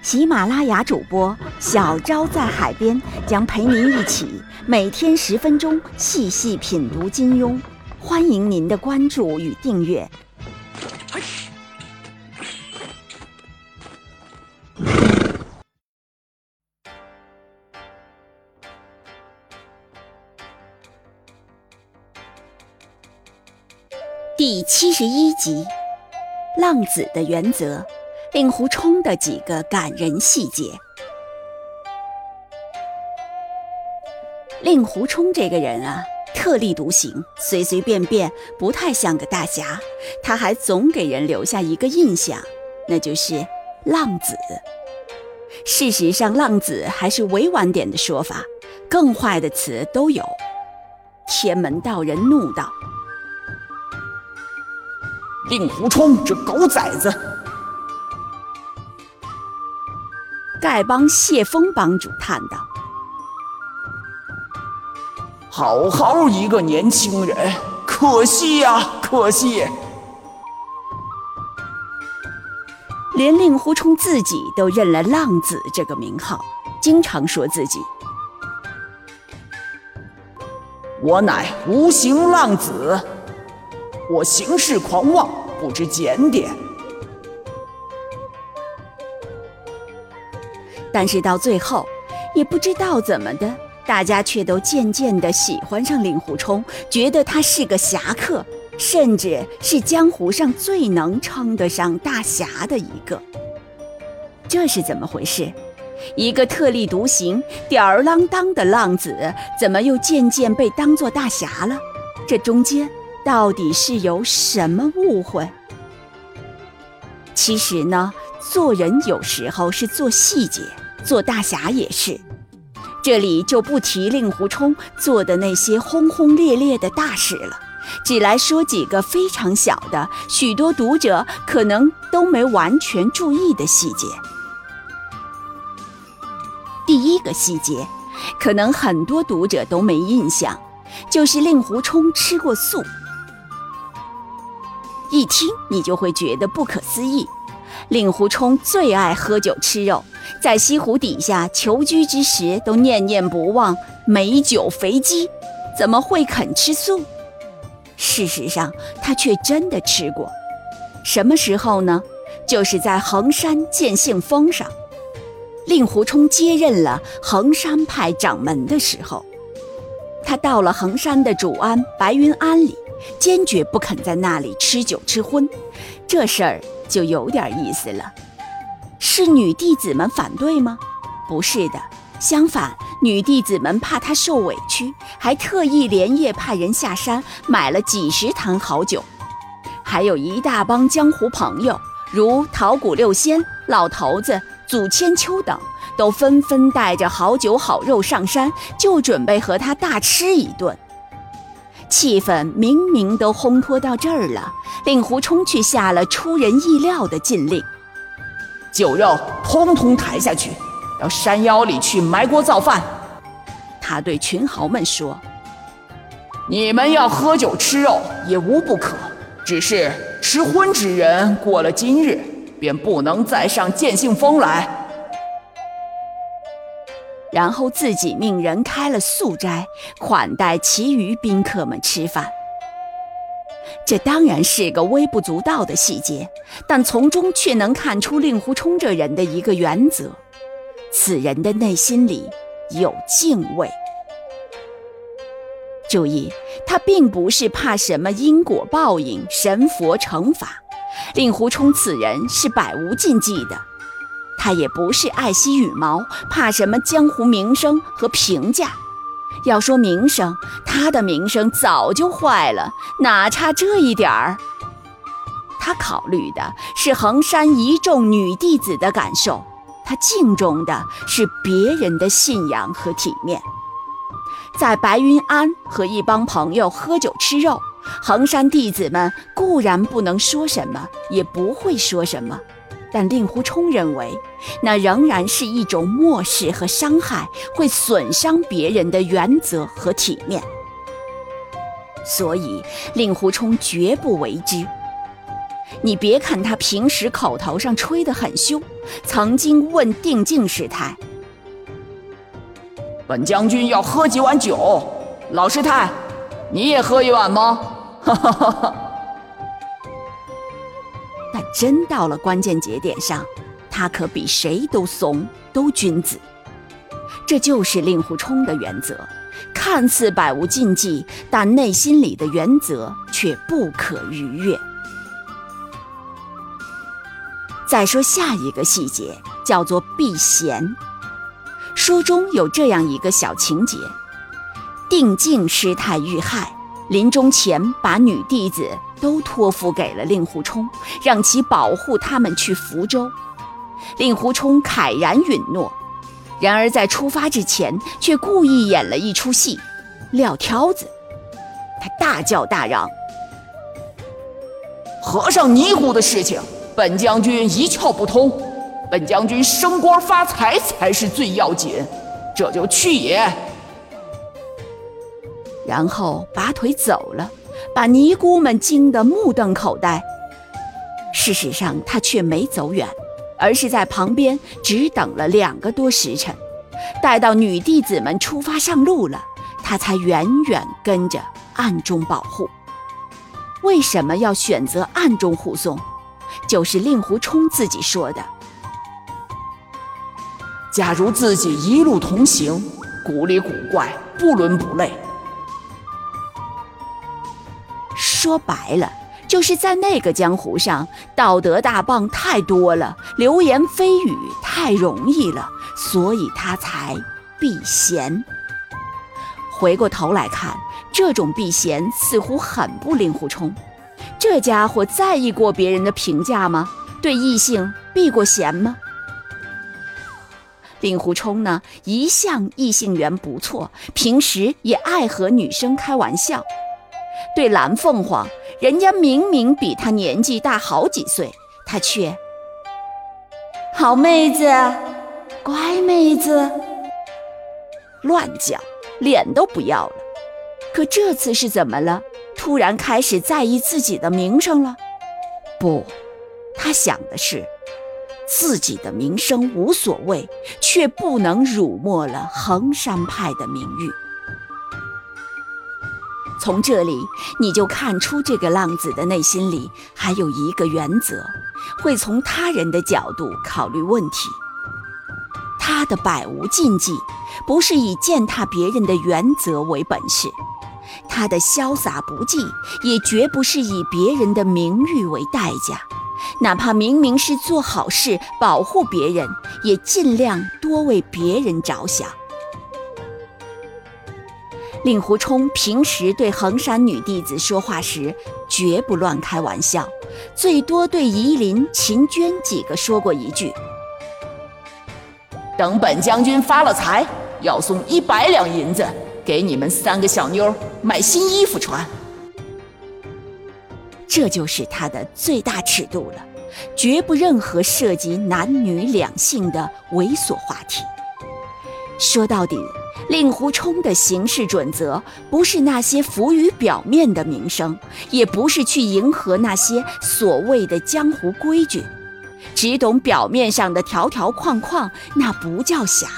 喜马拉雅主播小昭在海边将陪您一起每天十分钟细细品读金庸，欢迎您的关注与订阅。第七十一集，浪子的原则，令狐冲的几个感人细节。令狐冲这个人啊，特立独行，随随便便，不太像个大侠。他还总给人留下一个印象，那就是浪子。事实上，浪子还是委婉点的说法，更坏的词都有。天门道人怒道。令狐冲这狗崽子！丐帮谢峰帮主叹道：“好好一个年轻人，可惜呀，可惜！连令狐冲自己都认了‘浪子’这个名号，经常说自己：‘我乃无形浪子’。”我行事狂妄，不知检点。但是到最后，也不知道怎么的，大家却都渐渐的喜欢上令狐冲，觉得他是个侠客，甚至是江湖上最能称得上大侠的一个。这是怎么回事？一个特立独行、吊儿郎当的浪子，怎么又渐渐被当作大侠了？这中间……到底是有什么误会？其实呢，做人有时候是做细节，做大侠也是。这里就不提令狐冲做的那些轰轰烈烈的大事了，只来说几个非常小的，许多读者可能都没完全注意的细节。第一个细节，可能很多读者都没印象，就是令狐冲吃过素。一听你就会觉得不可思议，令狐冲最爱喝酒吃肉，在西湖底下求居之时都念念不忘美酒肥鸡，怎么会肯吃素？事实上，他却真的吃过。什么时候呢？就是在衡山见信峰上，令狐冲接任了衡山派掌门的时候，他到了衡山的主庵白云庵里。坚决不肯在那里吃酒吃荤，这事儿就有点意思了。是女弟子们反对吗？不是的，相反，女弟子们怕他受委屈，还特意连夜派人下山买了几十坛好酒，还有一大帮江湖朋友，如桃谷六仙、老头子、祖千秋等，都纷纷带着好酒好肉上山，就准备和他大吃一顿。气氛明明都烘托到这儿了，令狐冲却下了出人意料的禁令：酒肉通通抬下去，到山腰里去埋锅造饭。他对群豪们说：“你们要喝酒吃肉也无不可，只是吃荤之人过了今日，便不能再上剑信峰来。”然后自己命人开了素斋，款待其余宾客们吃饭。这当然是个微不足道的细节，但从中却能看出令狐冲这人的一个原则：此人的内心里有敬畏。注意，他并不是怕什么因果报应、神佛惩罚，令狐冲此人是百无禁忌的。他也不是爱惜羽毛，怕什么江湖名声和评价。要说名声，他的名声早就坏了，哪差这一点儿？他考虑的是衡山一众女弟子的感受，他敬重的是别人的信仰和体面。在白云庵和一帮朋友喝酒吃肉，衡山弟子们固然不能说什么，也不会说什么，但令狐冲认为，那仍然是一种漠视和伤害，会损伤别人的原则和体面。所以，令狐冲绝不为之。你别看他平时口头上吹得很凶，曾经问定静师太：“本将军要喝几碗酒，老师太，你也喝一碗吗？”哈哈哈哈。真到了关键节点上，他可比谁都怂，都君子。这就是令狐冲的原则。看似百无禁忌，但内心里的原则却不可逾越。再说下一个细节，叫做避嫌。书中有这样一个小情节：定静师太遇害，临终前把女弟子都托付给了令狐冲，让其保护他们去福州。令狐冲慨然允诺。然而在出发之前，却故意演了一出戏，撂挑子。他大叫大嚷：“和尚尼姑的事情，本将军一窍不通。本将军升官发财才是最要紧，这就去也。”然后拔腿走了，把尼姑们惊得目瞪口呆。事实上，他却没走远。而是在旁边只等了两个多时辰，待到女弟子们出发上路了，他才远远跟着暗中保护。为什么要选择暗中护送？就是令狐冲自己说的：“假如自己一路同行，古里古怪，不伦不类。”说白了。就是在那个江湖上，道德大棒太多了，流言蜚语太容易了，所以他才避嫌。回过头来看，这种避嫌似乎很不令狐冲。这家伙在意过别人的评价吗？对异性避过嫌吗？令狐冲呢，一向异性缘不错，平时也爱和女生开玩笑。对蓝凤凰。人家明明比他年纪大好几岁，他却好妹子，乖妹子，乱叫，脸都不要了。可这次是怎么了？突然开始在意自己的名声了？不，他想的是自己的名声无所谓，却不能辱没了衡山派的名誉。从这里你就看出这个浪子的内心里还有一个原则，会从他人的角度考虑问题。他的百无禁忌，不是以践踏别人的原则为本事；他的潇洒不羁，也绝不是以别人的名誉为代价。哪怕明明是做好事、保护别人，也尽量多为别人着想。令狐冲平时对衡山女弟子说话时，绝不乱开玩笑，最多对夷陵、秦娟几个说过一句：“等本将军发了财，要送一百两银子给你们三个小妞买新衣服穿。”这就是他的最大尺度了，绝不任何涉及男女两性的猥琐话题。说到底。令狐冲的行事准则，不是那些浮于表面的名声，也不是去迎合那些所谓的江湖规矩，只懂表面上的条条框框，那不叫侠。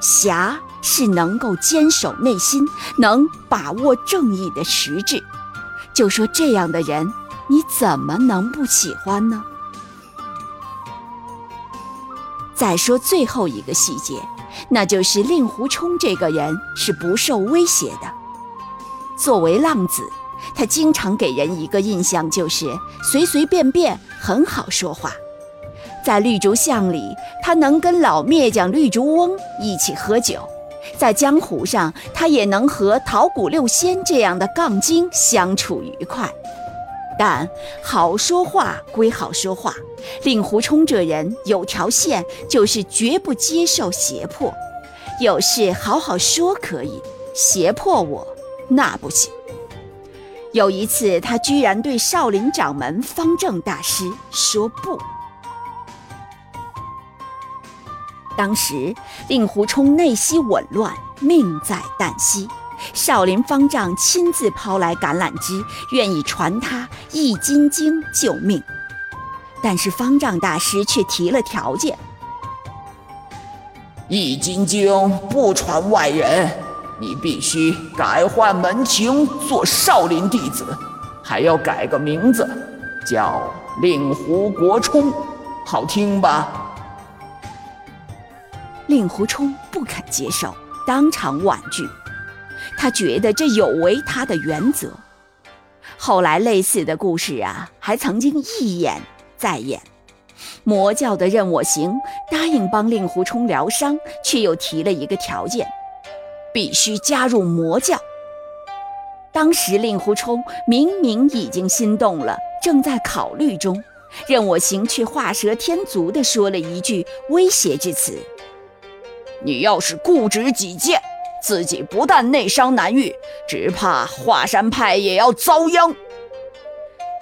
侠是能够坚守内心，能把握正义的实质。就说这样的人，你怎么能不喜欢呢？再说最后一个细节。那就是令狐冲这个人是不受威胁的。作为浪子，他经常给人一个印象就是随随便便，很好说话。在绿竹巷里，他能跟老灭将绿竹翁一起喝酒；在江湖上，他也能和桃谷六仙这样的杠精相处愉快。但好说话归好说话，令狐冲这人有条线，就是绝不接受胁迫。有事好好说可以，胁迫我那不行。有一次，他居然对少林掌门方正大师说不。当时令狐冲内心紊乱，命在旦夕。少林方丈亲自抛来橄榄枝，愿意传他《易筋经》救命。但是方丈大师却提了条件：《易筋经》不传外人，你必须改换门庭，做少林弟子，还要改个名字，叫令狐国冲，好听吧？令狐冲不肯接受，当场婉拒。他觉得这有违他的原则。后来类似的故事啊，还曾经一演再演。魔教的任我行答应帮令狐冲疗伤，却又提了一个条件：必须加入魔教。当时令狐冲明明已经心动了，正在考虑中，任我行却画蛇添足地说了一句威胁之词：“你要是固执己见。”自己不但内伤难愈，只怕华山派也要遭殃。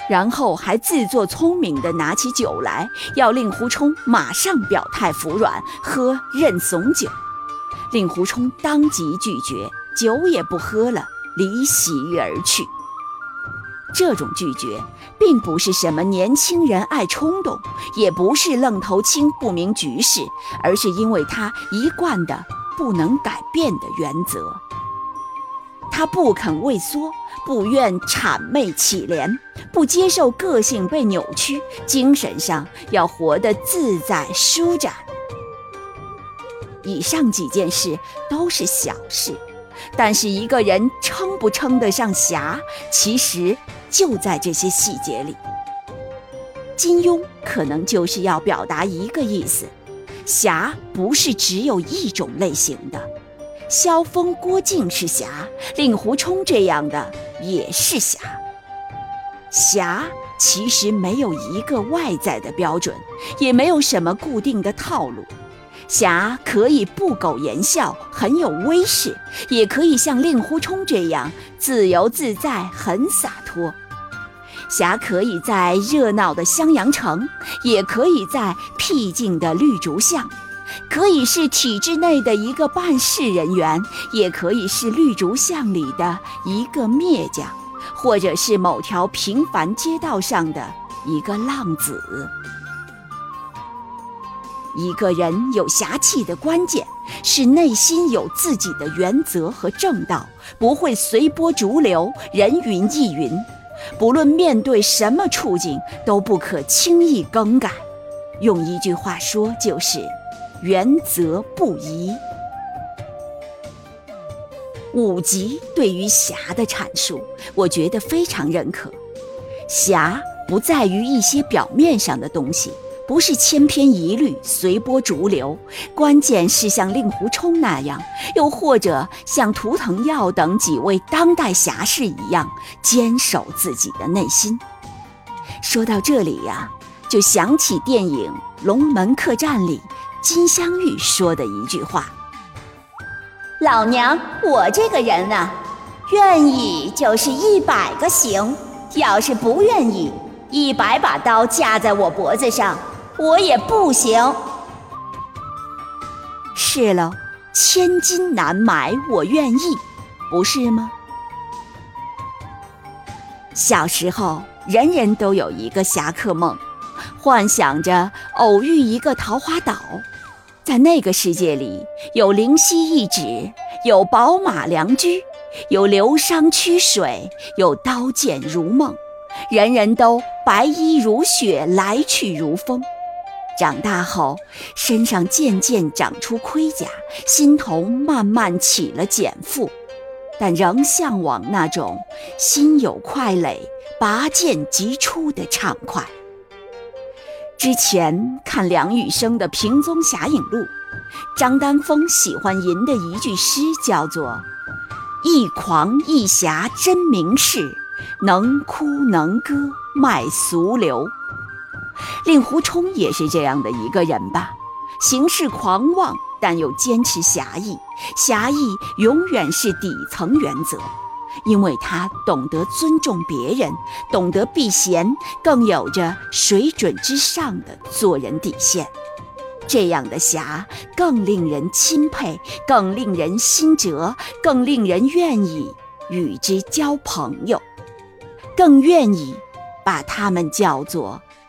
然后还自作聪明地拿起酒来，要令狐冲马上表态服软，喝认怂酒。令狐冲当即拒绝，酒也不喝了，离席而去。这种拒绝，并不是什么年轻人爱冲动，也不是愣头青不明局势，而是因为他一贯的。不能改变的原则，他不肯畏缩，不愿谄媚乞怜，不接受个性被扭曲，精神上要活得自在舒展。以上几件事都是小事，但是一个人称不称得上侠，其实就在这些细节里。金庸可能就是要表达一个意思。侠不是只有一种类型的，萧峰、郭靖是侠，令狐冲这样的也是侠。侠其实没有一个外在的标准，也没有什么固定的套路。侠可以不苟言笑，很有威势，也可以像令狐冲这样自由自在，很洒脱。侠可以在热闹的襄阳城，也可以在僻静的绿竹巷，可以是体制内的一个办事人员，也可以是绿竹巷里的一个篾匠，或者是某条平凡街道上的一个浪子。一个人有侠气的关键是内心有自己的原则和正道，不会随波逐流，人云亦云。不论面对什么处境，都不可轻易更改。用一句话说，就是原则不移。五级对于侠的阐述，我觉得非常认可。侠不在于一些表面上的东西。不是千篇一律、随波逐流，关键是像令狐冲那样，又或者像图腾耀等几位当代侠士一样，坚守自己的内心。说到这里呀，就想起电影《龙门客栈》里金镶玉说的一句话：“老娘我这个人啊，愿意就是一百个行，要是不愿意，一百把刀架在我脖子上。”我也不行。是了，千金难买我愿意，不是吗？小时候，人人都有一个侠客梦，幻想着偶遇一个桃花岛，在那个世界里，有灵犀一指，有宝马良驹，有流觞曲水，有刀剑如梦，人人都白衣如雪，来去如风。长大后，身上渐渐长出盔甲，心头慢慢起了茧缚，但仍向往那种心有快垒、拔剑即出的畅快。之前看梁羽生的《平宗侠影录》，张丹峰喜欢吟的一句诗叫做：“一狂一侠真名士，能哭能歌，卖俗流。令狐冲也是这样的一个人吧，行事狂妄，但又坚持侠义。侠义永远是底层原则，因为他懂得尊重别人，懂得避嫌，更有着水准之上的做人底线。这样的侠更令人钦佩，更令人心折，更令人愿意与之交朋友，更愿意把他们叫做